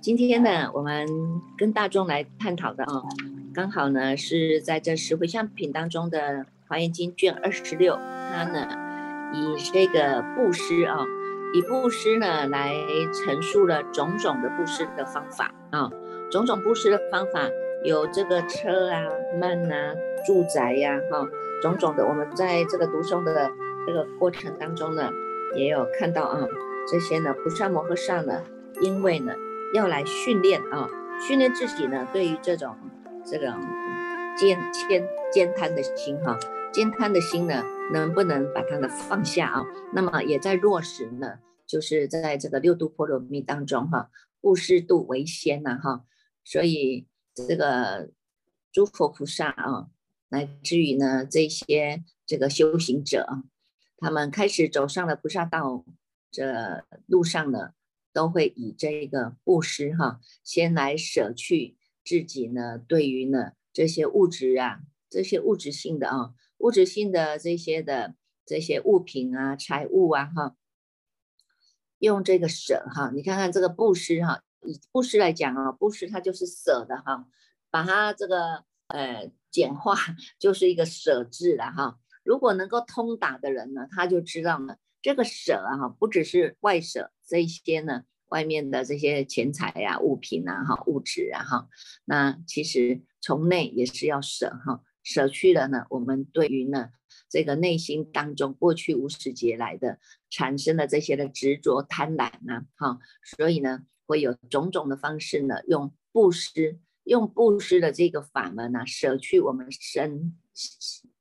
今天呢，我们跟大众来探讨的啊，刚好呢是在这十回向品当中的《华严经》卷二十六，它呢以这个布施啊，以布施呢来陈述了种种的布施的方法啊，种种布施的方法有这个车啊、曼啊、住宅呀，哈，种种的，我们在这个读诵的这个过程当中呢，也有看到啊，这些呢，菩萨摩诃萨呢，因为呢。要来训练啊，训练自己呢，对于这种这种兼兼兼贪的心哈，兼贪的心呢，能不能把它呢放下啊？那么也在落实呢，就是在这个六度波罗蜜当中哈，布施度为先呐哈，所以这个诸佛菩萨啊，乃至于呢这些这个修行者啊，他们开始走上了菩萨道这路上呢。都会以这个布施哈，先来舍去自己呢，对于呢这些物质啊，这些物质性的啊，物质性的这些的这些物品啊、财物啊哈，用这个舍哈，你看看这个布施哈，以布施来讲啊，布施它就是舍的哈，把它这个呃简化 就是一个舍字了哈。如果能够通达的人呢，他就知道了。这个舍啊，不只是外舍这些呢，外面的这些钱财呀、物品啊，哈，物质啊，哈，那其实从内也是要舍哈，舍去了呢，我们对于呢这个内心当中过去无始劫来的产生的这些的执着、贪婪啊，哈，所以呢会有种种的方式呢，用布施，用布施的这个法门呢，舍去我们身。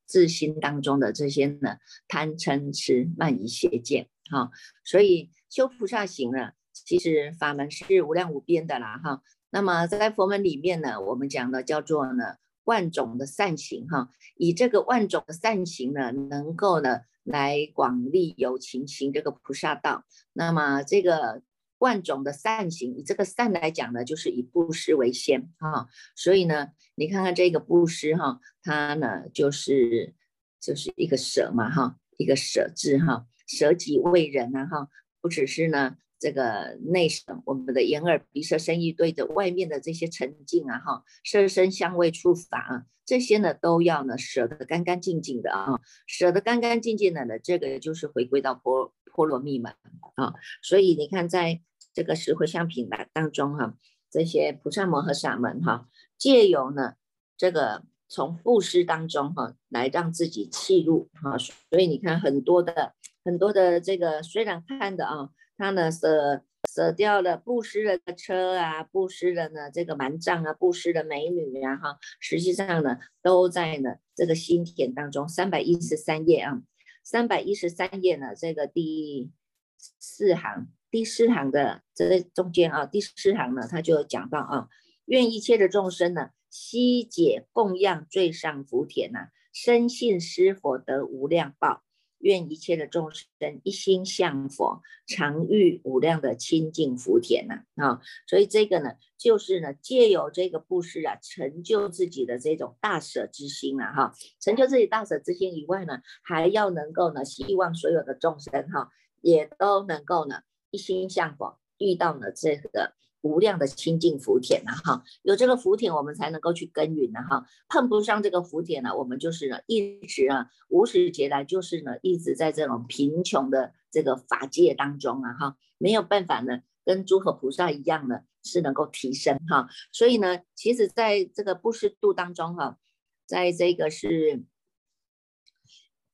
自心当中的这些呢，贪嗔痴慢疑邪见，哈，所以修菩萨行呢，其实法门是无量无边的啦，哈。那么在佛门里面呢，我们讲的叫做呢万种的善行，哈，以这个万种的善行呢，能够呢来广利有情行这个菩萨道。那么这个。万种的善行，以这个善来讲呢，就是以布施为先哈。所以呢，你看看这个布施哈，它呢就是就是一个舍嘛哈，一个舍字哈，舍己为人呐哈。不只是呢这个内省，我们的眼耳鼻舌身意对着外面的这些沉静啊哈，色身香味触法啊，这些呢都要呢舍得干干净净的啊，舍得干干净净的呢，这个就是回归到波波罗蜜嘛啊。所以你看在。这个石灰相品来当中哈，这些菩萨摩诃萨们哈，借由呢这个从布施当中哈，来让自己弃入哈，所以你看很多的很多的这个虽然看的啊，他呢舍舍掉了布施的车啊，布施的呢这个蛮藏啊，布施的美女啊哈，实际上呢都在呢这个心田当中，三百一十三页啊，三百一十三页呢这个第四行。第四行的这中间啊，第四行呢，他就讲到啊，愿一切的众生呢，悉解供养最上福田呐，深信施佛得无量报。愿一切的众生一心向佛，常遇无量的清净福田呐啊。所以这个呢，就是呢，借由这个布施啊，成就自己的这种大舍之心啊哈，成就自己大舍之心以外呢，还要能够呢，希望所有的众生哈，也都能够呢。一心向佛，遇到了这个无量的清净福田呐，哈，有这个福田，我们才能够去耕耘呢，哈，碰不上这个福田呢，我们就是呢，一直啊，无始劫来就是呢，一直在这种贫穷的这个法界当中啊，哈，没有办法呢，跟诸佛菩萨一样呢，是能够提升哈，所以呢，其实在这个布施度当中哈，在这个是。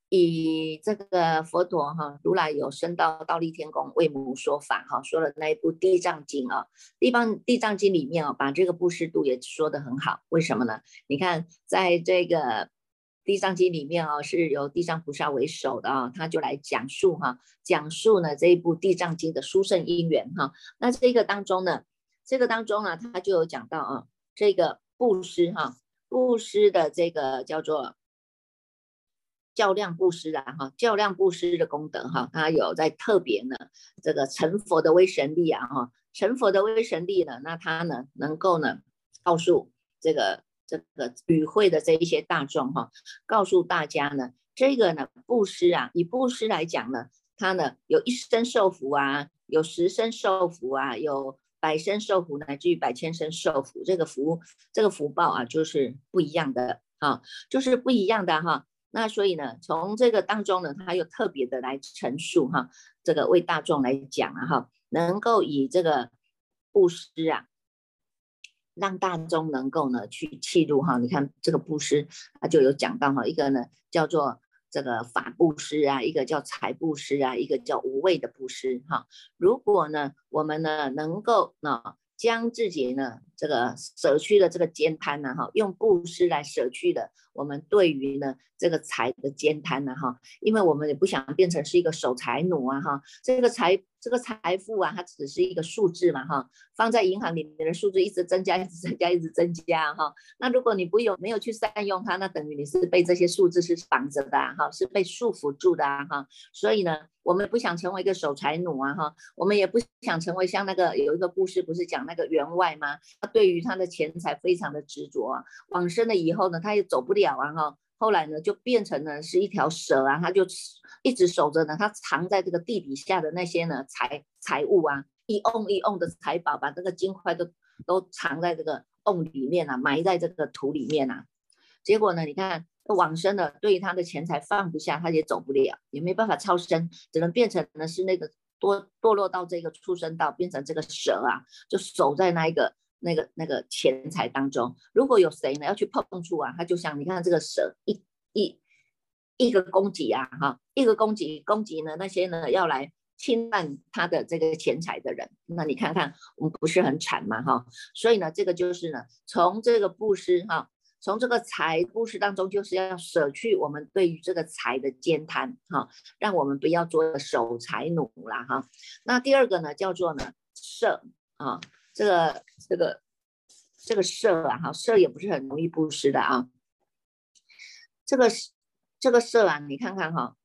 以这个佛陀哈，如来有升到倒立天宫为母说法哈，说了那一部《地藏经》啊，《地方地藏经》里面啊，把这个布施度也说得很好。为什么呢？你看，在这个地藏经里面啊，是由地藏菩萨为首的啊，他就来讲述哈，讲述呢这一部地藏经的殊胜因缘哈。那这个当中呢，这个当中呢，他就有讲到啊，这个布施哈，布施的这个叫做较量布施啊哈，较量布施的功德哈，他有在特别呢这个成佛的威神力啊哈，成佛的威神力呢，那他呢能够呢告诉这个。这个与会的这一些大众哈，告诉大家呢，这个呢布施啊，以布施来讲呢，它呢有一生受福啊，有十生受福啊，有百生受福，乃至于百千生受福，这个福这个福报啊，就是不一样的啊，就是不一样的哈。那所以呢，从这个当中呢，他又特别的来陈述哈，这个为大众来讲啊哈，能够以这个布施啊。让大众能够呢去记录哈，你看这个布施，他就有讲到哈，一个呢叫做这个法布施啊，一个叫财布施啊，一个叫无畏的布施哈。如果呢我们呢能够呢将自己呢这个舍去的这个煎贪呢哈，用布施来舍去的。我们对于呢这个财的兼贪呢哈，因为我们也不想变成是一个守财奴啊哈，这个财这个财富啊，它只是一个数字嘛哈，放在银行里面的数字一直增加，一直增加，一直增加哈。那如果你不有没有去善用它，那等于你是被这些数字是绑着的哈，是被束缚住的啊哈。所以呢，我们不想成为一个守财奴啊哈，我们也不想成为像那个有一个故事不是讲那个员外吗？他对于他的钱财非常的执着啊，往生了以后呢，他也走不。了啊哈，后来呢就变成了是一条蛇啊，它就一直守着呢，它藏在这个地底下的那些呢财财物啊，一瓮一瓮的财宝，把这个金块都都藏在这个瓮里面啊，埋在这个土里面啊。结果呢，你看往生的，对于他的钱财放不下，他也走不了，也没办法超生，只能变成呢是那个堕堕落到这个畜生道，变成这个蛇啊，就守在那一个。那个那个钱财当中，如果有谁呢要去碰触啊，他就像你看这个蛇一一一个攻击啊，哈，一个攻击攻击呢那些呢要来侵犯他的这个钱财的人，那你看看我们不是很惨吗？哈，所以呢这个就是呢从这个布施哈，从这个财布施当中就是要舍去我们对于这个财的兼贪哈，让我们不要做守财奴啦哈。那第二个呢叫做呢舍啊。这个这个这个色啊，哈，色也不是很容易布施的啊。这个是这个色啊，你看看哈，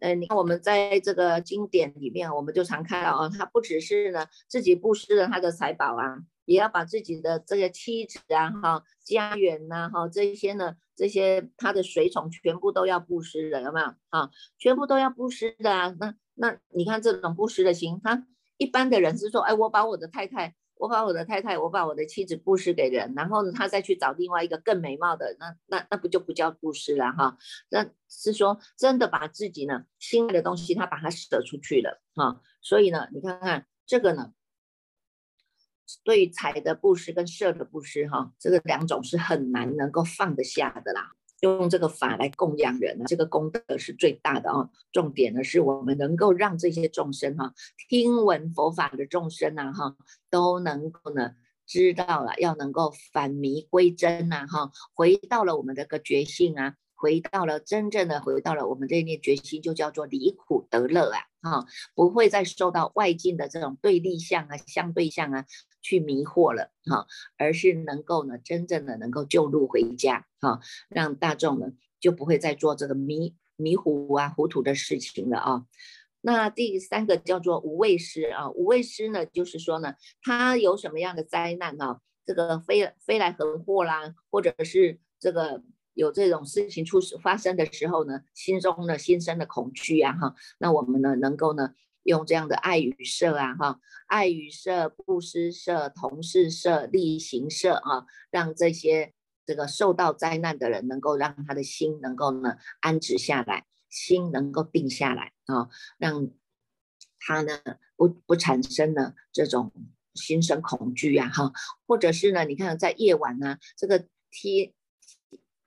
呃，你看我们在这个经典里面，我们就常看到啊，他不只是呢自己布施了他的财宝啊，也要把自己的这个妻子啊，哈，家园呐，哈，这些呢，这些他的随从全部都要布施的，有没有啊？全部都要布施的啊。那那你看这种布施的心，他一般的人是说，哎，我把我的太太。我把我的太太，我把我的妻子布施给人，然后呢，他再去找另外一个更美貌的，那那那不就不叫布施了哈？那是说真的把自己呢心爱的东西，他把它舍出去了哈。所以呢，你看看这个呢，对于财的布施跟色的布施哈，这个两种是很难能够放得下的啦。用这个法来供养人啊，这个功德是最大的啊。重点呢，是我们能够让这些众生哈，听闻佛法的众生呐哈，都能够呢知道了，要能够返迷归真呐哈，回到了我们这个觉性啊，回到了真正的回到了我们这一念决心，就叫做离苦得乐啊哈，不会再受到外境的这种对立相啊、相对相啊。去迷惑了哈，而是能够呢，真正的能够救路回家哈，让大众呢就不会再做这个迷迷糊啊、糊涂的事情了啊。那第三个叫做无畏师啊，无畏师呢，就是说呢，他有什么样的灾难啊，这个飞飞来横祸啦，或者是这个有这种事情出发生的时候呢，心中呢心生的恐惧啊哈，那我们呢能够呢。用这样的爱与色啊，哈，爱与色、布施色、同事色、力行色啊，让这些这个受到灾难的人，能够让他的心能够呢安止下来，心能够定下来啊，让他呢不不产生呢这种心生恐惧啊，哈，或者是呢，你看在夜晚呢，这个天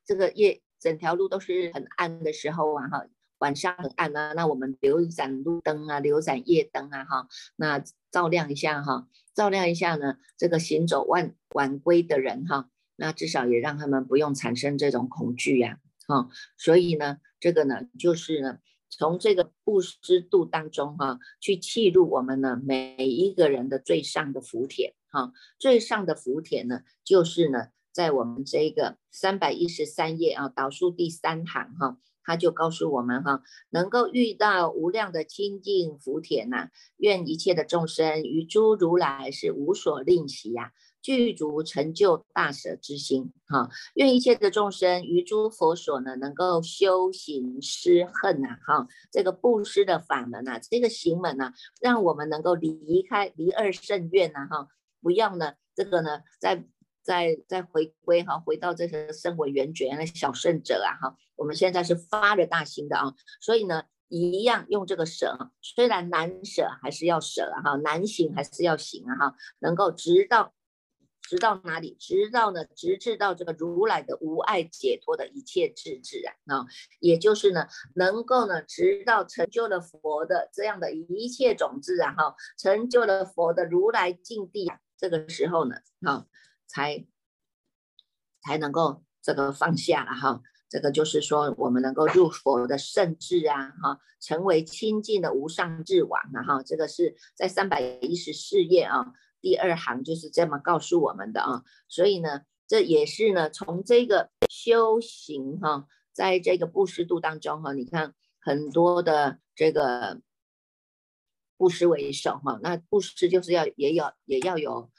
这个夜整条路都是很暗的时候啊，哈。晚上很暗啊，那我们留一盏路灯啊，留一盏夜灯啊，哈，那照亮一下哈，照亮一下呢，这个行走晚晚归的人哈，那至少也让他们不用产生这种恐惧呀，啊。所以呢，这个呢，就是呢，从这个布施度当中哈，去契入我们呢每一个人的最上的福田哈，最上的福田呢，就是呢，在我们这个三百一十三页啊，导数第三行哈。他就告诉我们哈，能够遇到无量的清净福田呐，愿一切的众生于诸如来是无所吝惜呀，具足成就大舍之心哈，愿一切的众生于诸佛所呢，能够修行施恨呐哈，这个布施的法门呐，这个行门呐，让我们能够离开离二圣愿呐哈，不要呢这个呢在。再再回归哈，回到这个身为圆觉的小圣者啊哈，我们现在是发着大心的啊，所以呢，一样用这个舍，虽然难舍还是要舍哈，难行还是要行啊哈，能够直到直到哪里？直到呢，直至到这个如来的无爱解脱的一切智智啊啊，也就是呢，能够呢，直到成就了佛的这样的一切种子啊哈，成就了佛的如来境地啊，这个时候呢，哈。才才能够这个放下了哈，这个就是说我们能够入佛的圣智啊哈，成为清净的无上智王啊哈，这个是在三百一十四页啊第二行就是这么告诉我们的啊，所以呢，这也是呢从这个修行哈，在这个布施度当中哈，你看很多的这个布施为首哈，那布施就是要也有也要有。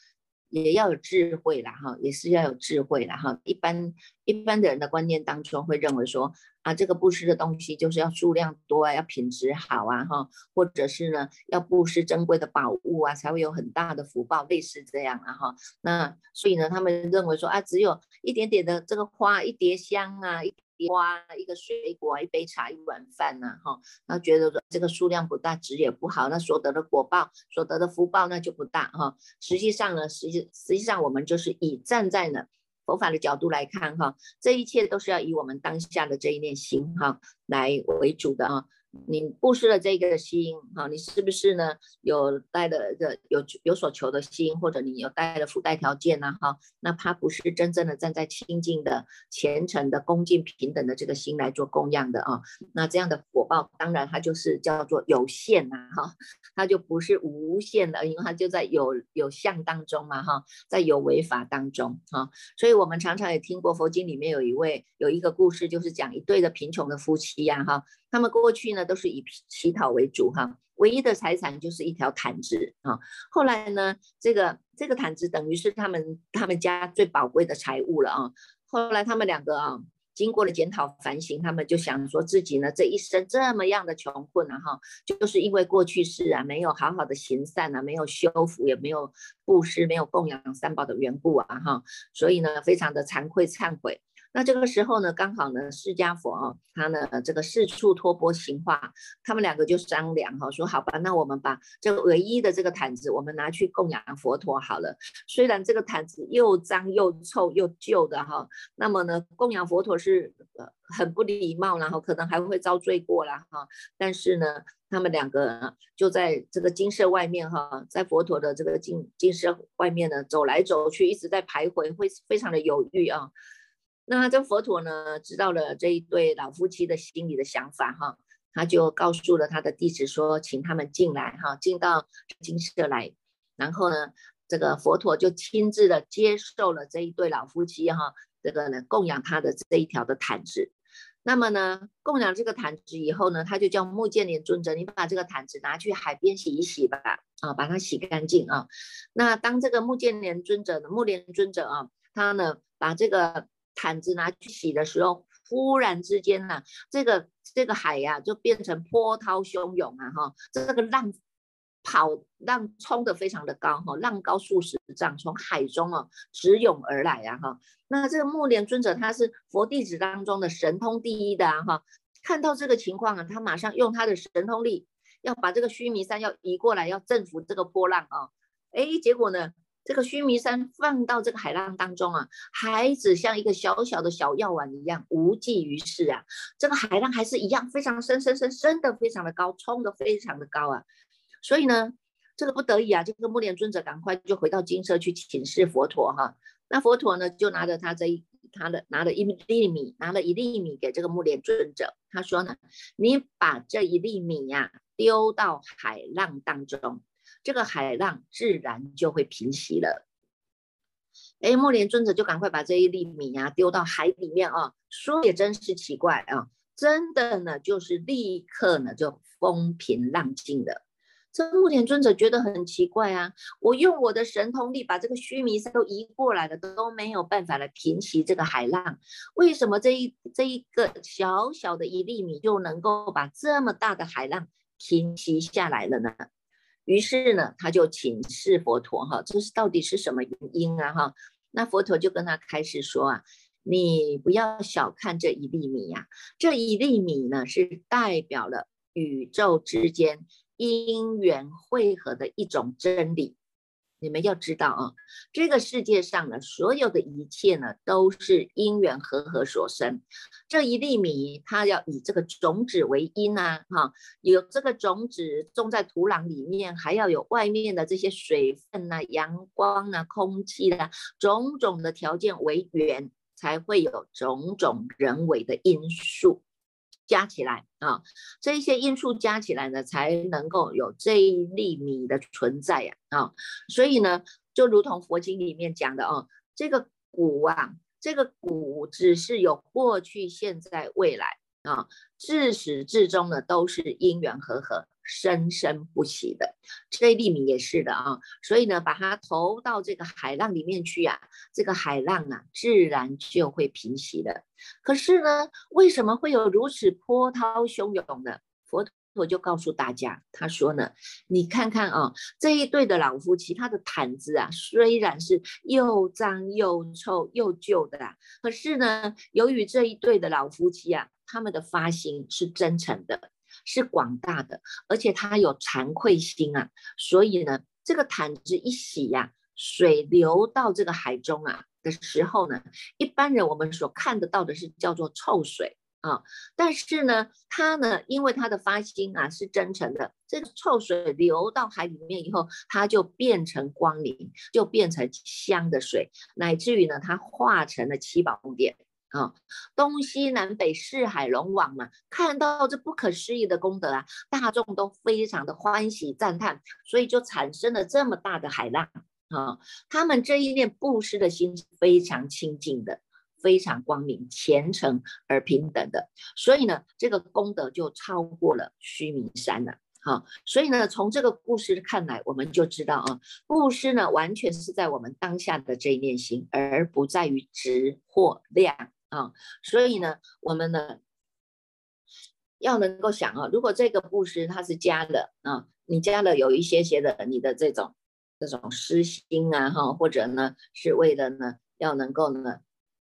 也要有智慧啦，哈，也是要有智慧啦，哈。一般一般的人的观念当中会认为说，啊，这个布施的东西就是要数量多啊，要品质好啊，哈，或者是呢，要布施珍贵的宝物啊，才会有很大的福报，类似这样啊，哈。那所以呢，他们认为说，啊，只有一点点的这个花，一碟香啊，一。瓜一个水果，一杯茶，一碗饭呐，哈，那觉得这个数量不大，值也不好，那所得的果报，所得的福报那就不大哈。实际上呢，实际实际上我们就是以站在呢佛法的角度来看哈，这一切都是要以我们当下的这一念心哈来为主的啊。你布施了这个心，哈，你是不是呢？有带的个有有所求的心，或者你有带的附带条件呢？哈，那他不是真正的站在清净的、虔诚的、恭敬平等的这个心来做供养的啊。那这样的果报，当然它就是叫做有限呐，哈，它就不是无限的，因为它就在有有相当中嘛，哈，在有为法当中哈。所以我们常常也听过佛经里面有一位有一个故事，就是讲一对的贫穷的夫妻呀，哈。他们过去呢都是以乞讨为主哈，唯一的财产就是一条毯子啊。后来呢，这个这个毯子等于是他们他们家最宝贵的财物了啊。后来他们两个啊，经过了检讨反省，他们就想说自己呢这一生这么样的穷困啊哈，就是因为过去世啊没有好好的行善啊，没有修福，也没有布施，没有供养三宝的缘故啊哈，所以呢非常的惭愧忏悔。那这个时候呢，刚好呢，释迦佛啊，他呢这个四处托钵行化，他们两个就商量哈，说好吧，那我们把这个唯一的这个毯子，我们拿去供养佛陀好了。虽然这个毯子又脏又臭又旧的哈，那么呢，供养佛陀是呃很不礼貌，然后可能还会遭罪过了哈。但是呢，他们两个就在这个金色外面哈，在佛陀的这个金金色外面呢走来走去，一直在徘徊，会非常的犹豫啊。那这佛陀呢，知道了这一对老夫妻的心里的想法哈，他就告诉了他的弟子说，请他们进来哈，进到金舍来。然后呢，这个佛陀就亲自的接受了这一对老夫妻哈，这个呢供养他的这一条的毯子。那么呢，供养这个毯子以后呢，他就叫木建连尊者，你把这个毯子拿去海边洗一洗吧，啊，把它洗干净啊。那当这个木建连尊者呢，目连尊者啊，他呢把这个毯子拿去洗的时候，忽然之间呢，这个这个海呀就变成波涛汹涌啊哈，这个浪跑浪冲的非常的高哈，浪高数十丈，从海中哦直涌而来啊哈。那这个木莲尊者他是佛弟子当中的神通第一的啊哈，看到这个情况啊，他马上用他的神通力要把这个须弥山要移过来，要征服这个波浪啊，哎，结果呢？这个须弥山放到这个海浪当中啊，孩子像一个小小的小药丸一样无济于事啊。这个海浪还是一样非常深深深深的非常的高，冲的非常的高啊。所以呢，这个不得已啊，这个木莲尊者赶快就回到金舍去请示佛陀哈。那佛陀呢，就拿着他这一他的拿了一粒米，拿了一粒米给这个木莲尊者，他说呢，你把这一粒米呀丢到海浪当中，这个海浪自然就会平息了。哎，木莲尊者就赶快把这一粒米呀丢到海里面啊，说也真是奇怪啊，真的呢，就是立刻呢就风平浪静了。这木莲尊者觉得很奇怪啊，我用我的神通力把这个须弥山都移过来了，都没有办法来平息这个海浪，为什么这一这一个小小的一粒米就能够把这么大的海浪平息下来了呢？于是呢，他就请示佛陀哈，这是到底是什么原因啊哈？那佛陀就跟他开始说啊，你不要小看这一粒米呀，这一粒米呢是代表了宇宙之间因缘汇合的一种真理。你们要知道啊，这个世界上呢，所有的一切呢，都是因缘和合所生。这一粒米，它要以这个种子为因啊，哈，有这个种子种在土壤里面，还要有外面的这些水分呐、阳光啊、空气啦，种种的条件为缘，才会有种种人为的因素。加起来啊，这一些因素加起来呢，才能够有这一粒米的存在呀啊，所以呢，就如同佛经里面讲的哦，这个古啊，这个古只是有过去、现在、未来啊，自始至终呢，都是因缘和合。生生不息的，这粒米也是的啊，所以呢，把它投到这个海浪里面去啊，这个海浪啊，自然就会平息的。可是呢，为什么会有如此波涛汹涌的？佛陀就告诉大家，他说呢，你看看啊，这一对的老夫妻，他的毯子啊，虽然是又脏又臭又旧的，可是呢，由于这一对的老夫妻啊，他们的发心是真诚的。是广大的，而且他有惭愧心啊，所以呢，这个毯子一洗呀，水流到这个海中啊的时候呢，一般人我们所看得到的是叫做臭水啊，但是呢，他呢，因为他的发心啊是真诚的，这个臭水流到海里面以后，它就变成光明，就变成香的水，乃至于呢，它化成了七宝宫殿。啊，东西南北四海龙王嘛，看到这不可思议的功德啊，大众都非常的欢喜赞叹，所以就产生了这么大的海浪啊。他们这一念布施的心是非常清净的，非常光明、虔诚而平等的，所以呢，这个功德就超过了须弥山了。好，所以呢，从这个故事看来，我们就知道啊，布施呢，完全是在我们当下的这一念心，而不在于质或量。啊，所以呢，我们呢要能够想啊，如果这个布施它是加的啊，你加了有一些些的你的这种这种私心啊哈，或者呢是为了呢要能够呢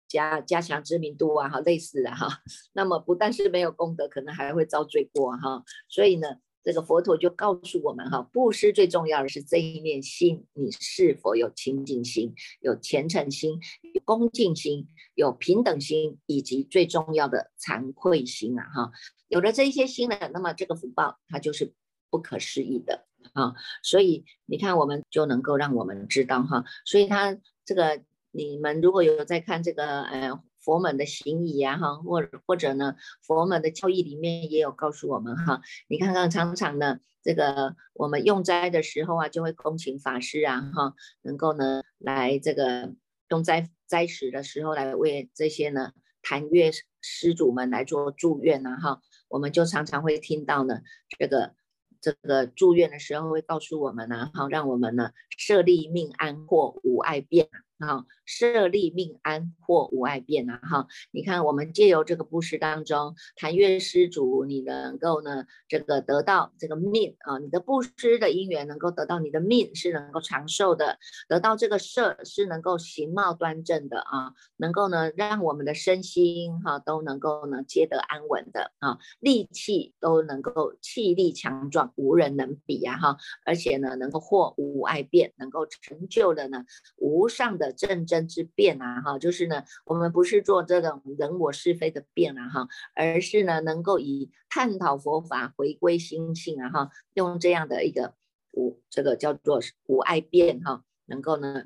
加加强知名度啊哈，类似的哈，那么不但是没有功德，可能还会遭罪过哈，所以呢。这个佛陀就告诉我们哈，布施最重要的是这一念心，你是否有清净心、有虔诚心、有恭敬心、有平等心，以及最重要的惭愧心啊哈。有了这一些心呢，那么这个福报它就是不可思议的啊。所以你看，我们就能够让我们知道哈。所以他这个你们如果有在看这个呃。佛门的行仪呀，哈，或或者呢，佛门的教义里面也有告诉我们哈，你看看常常呢，这个我们用斋的时候啊，就会恭请法师啊，哈，能够呢来这个用斋斋食的时候来为这些呢坛月施主们来做祝愿呐，哈，我们就常常会听到呢，这个这个祝愿的时候会告诉我们呢，哈，让我们呢设立命安或无碍变。啊，设立命安或无碍变啊！哈，你看，我们借由这个布施当中，谈愿施主，你能够呢，这个得到这个命啊，你的布施的因缘能够得到你的命是能够长寿的，得到这个色是能够形貌端正的啊，能够呢让我们的身心哈都能够呢皆得安稳的啊，力气都能够气力强壮，无人能比呀！哈，而且呢能够获无碍变，能够成就的呢无上的。的正真之辩啊，哈，就是呢，我们不是做这种人我是非的辩啊，哈，而是呢，能够以探讨佛法、回归心性啊，哈，用这样的一个无这个叫做无爱辩哈，能够呢，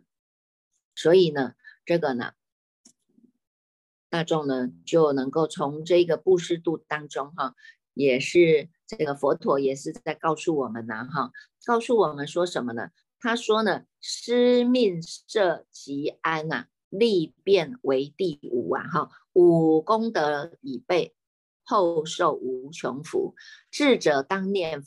所以呢，这个呢，大众呢就能够从这个布施度当中哈，也是这个佛陀也是在告诉我们呐哈，告诉我们说什么呢？他说呢，施命设吉安呐，利变为第五啊哈，五功德已备，后受无穷福。智者当念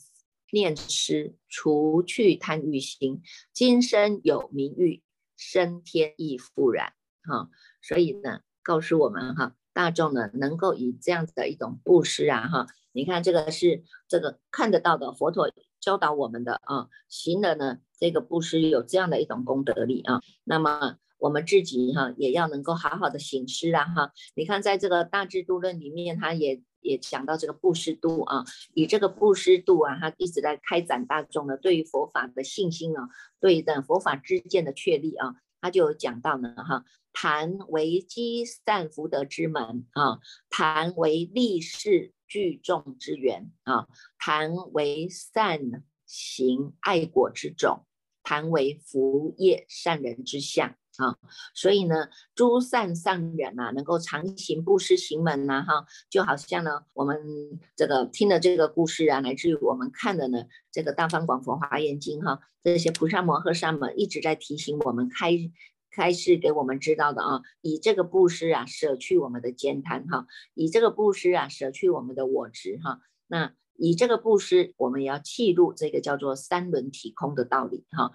念施，除去贪欲心，今生有名誉，升天亦复然哈。所以呢。告诉我们哈，大众呢能够以这样子的一种布施啊哈，你看这个是这个看得到的佛陀教导我们的啊，行的呢这个布施有这样的一种功德力啊，那么我们自己哈也要能够好好的行施啊哈，你看在这个大智度论里面，他也也讲到这个布施度啊，以这个布施度啊，他一直在开展大众呢对于佛法的信心啊，对的佛法之见的确立啊，他就讲到呢哈。谈为积善福德之门啊，谈为立世聚众之源啊，谈为善行爱果之种，谈为福业善人之相啊。所以呢，诸善善人啊，能够常行布施行门呐，哈，就好像呢，我们这个听的这个故事啊，乃至于我们看的呢，这个《大方广佛华严经》哈，这些菩萨摩诃萨们一直在提醒我们开。开始给我们知道的啊，以这个布施啊，舍去我们的艰贪哈，以这个布施啊，舍去我们的我执哈，那以这个布施，我们也要记录这个叫做三轮体空的道理哈。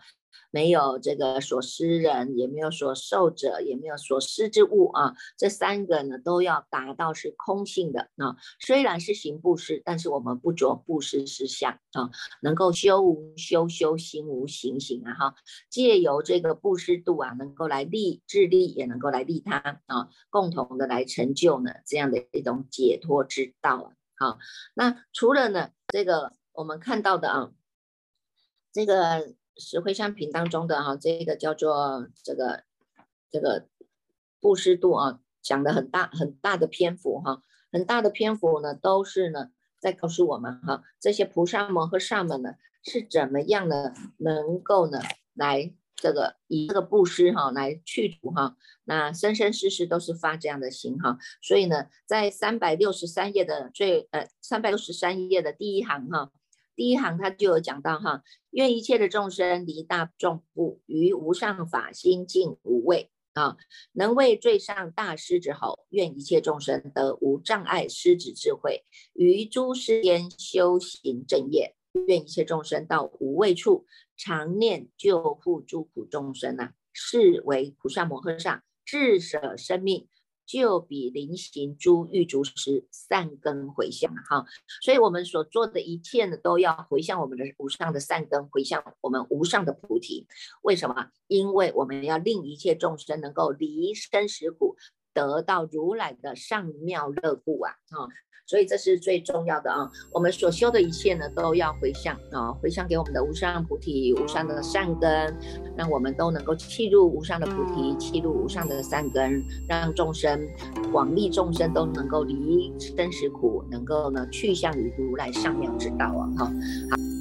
没有这个所施人，也没有所受者，也没有所施之物啊。这三个呢，都要达到是空性的啊。虽然是行布施，但是我们不着布施实相啊，能够修无修修心无行行啊哈。借由这个布施度啊，能够来利智利，也能够来利他啊，共同的来成就呢这样的一种解脱之道啊。好，那除了呢这个我们看到的啊，这个。石灰香品当中的哈，这个叫做这个这个布施度啊，讲的很大很大的篇幅哈，很大的篇幅呢，都是呢在告诉我们哈，这些菩萨们和萨们呢是怎么样的能够呢来这个以这个布施哈来去除哈，那生生世世都是发这样的心哈，所以呢，在三百六十三页的最呃三百六十三页的第一行哈。第一行他就有讲到哈，愿一切的众生离大众不于无上法心净无畏啊，能为最上大师之后，愿一切众生得无障碍师子智慧，于诸世间修行正业，愿一切众生到无畏处，常念救护诸苦众生呐，是为菩萨摩诃萨至舍生命。就比临行诸欲足时善根回向哈，所以我们所做的一切呢，都要回向我们的无上的善根，回向我们无上的菩提。为什么？因为我们要令一切众生能够离生死苦，得到如来的上妙乐故啊！啊。所以这是最重要的啊！我们所修的一切呢，都要回向啊，回向给我们的无上菩提、无上的善根，让我们都能够契入无上的菩提，契入无上的善根，让众生广利众生都能够离生死苦，能够呢去向于如来上妙之道啊！哈，好。